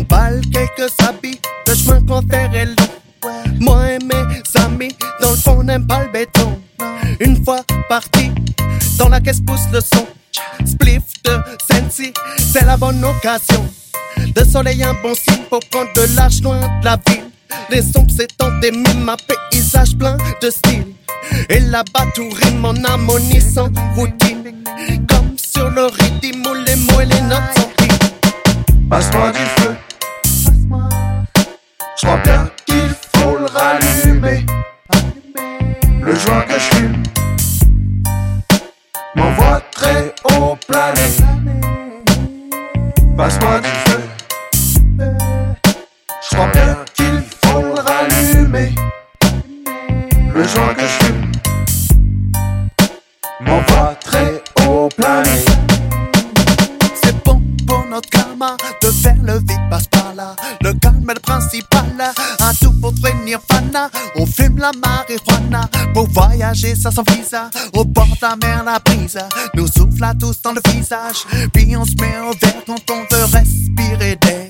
mal quelques habits de chemin qu'on ferait long. Moi et mes amis, dans le fond, n'aime pas le béton. Une fois parti, dans la caisse pousse le son. Spliff de Sensi, c'est la bonne occasion. De soleil, un bon signe pour prendre de l'âge loin de la ville. Les sombres s'étendent des mimes, paysage plein de style. Et là-bas, tout rime en harmonie sans routine. Comme sur le rythme où les mots et les notes sont. Passe-moi du Je crois bien qu'il faut le rallumer. Le joint que je fume m'envoie très haut plané. Passe-moi du feu. Je crois bien qu'il faut le rallumer. Le joint que je fume principal, un tout pour devenir fana. On fume la marijuana pour voyager sans son visa. Au bord de la mer, la brise nous souffle à tous dans le visage. Puis on se met au vert quand on veut respirer d'air.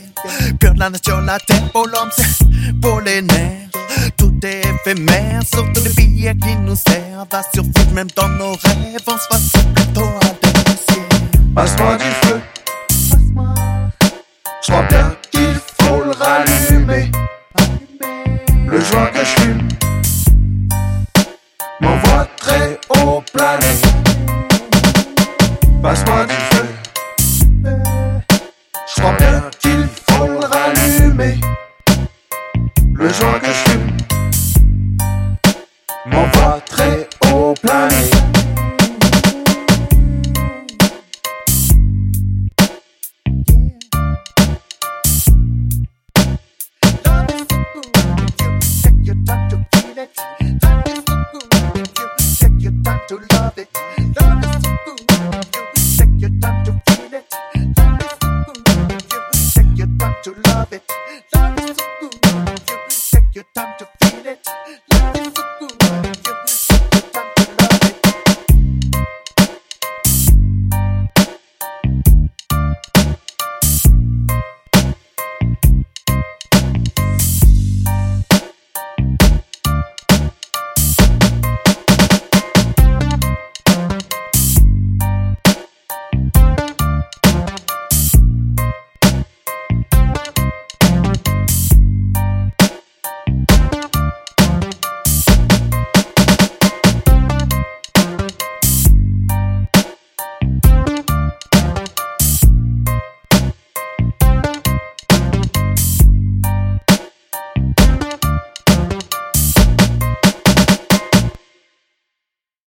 Pure de la nature, la terre pour l'homme, c'est pour les nerfs. Tout est éphémère, surtout les billets qui nous servent à survivre même dans nos rêves. On se voit plutôt à. Passe-moi du feu. Je crois bien Le joint que je fume m'envoie très haut plané. Passe-moi du feu. Je crois bien qu'il faut le rallumer. Le joint que je fume m'envoie très haut plané. Your time to feel it.